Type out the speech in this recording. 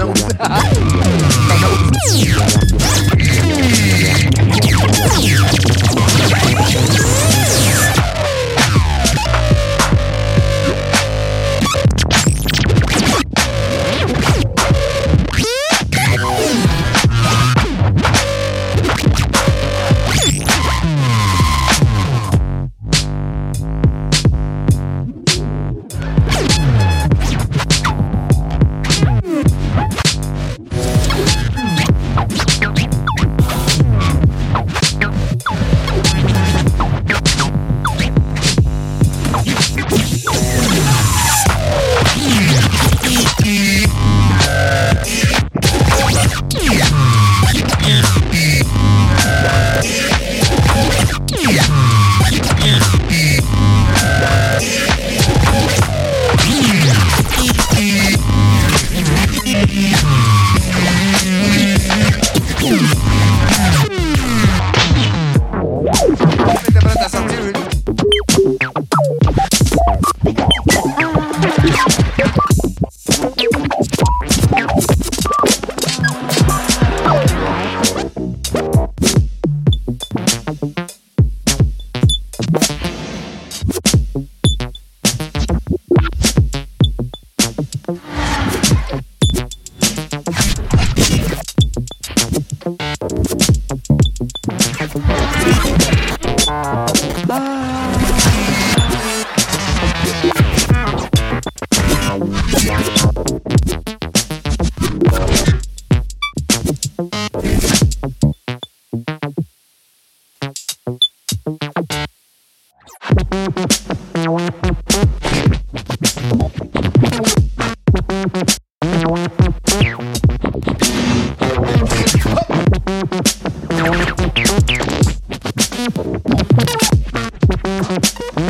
No.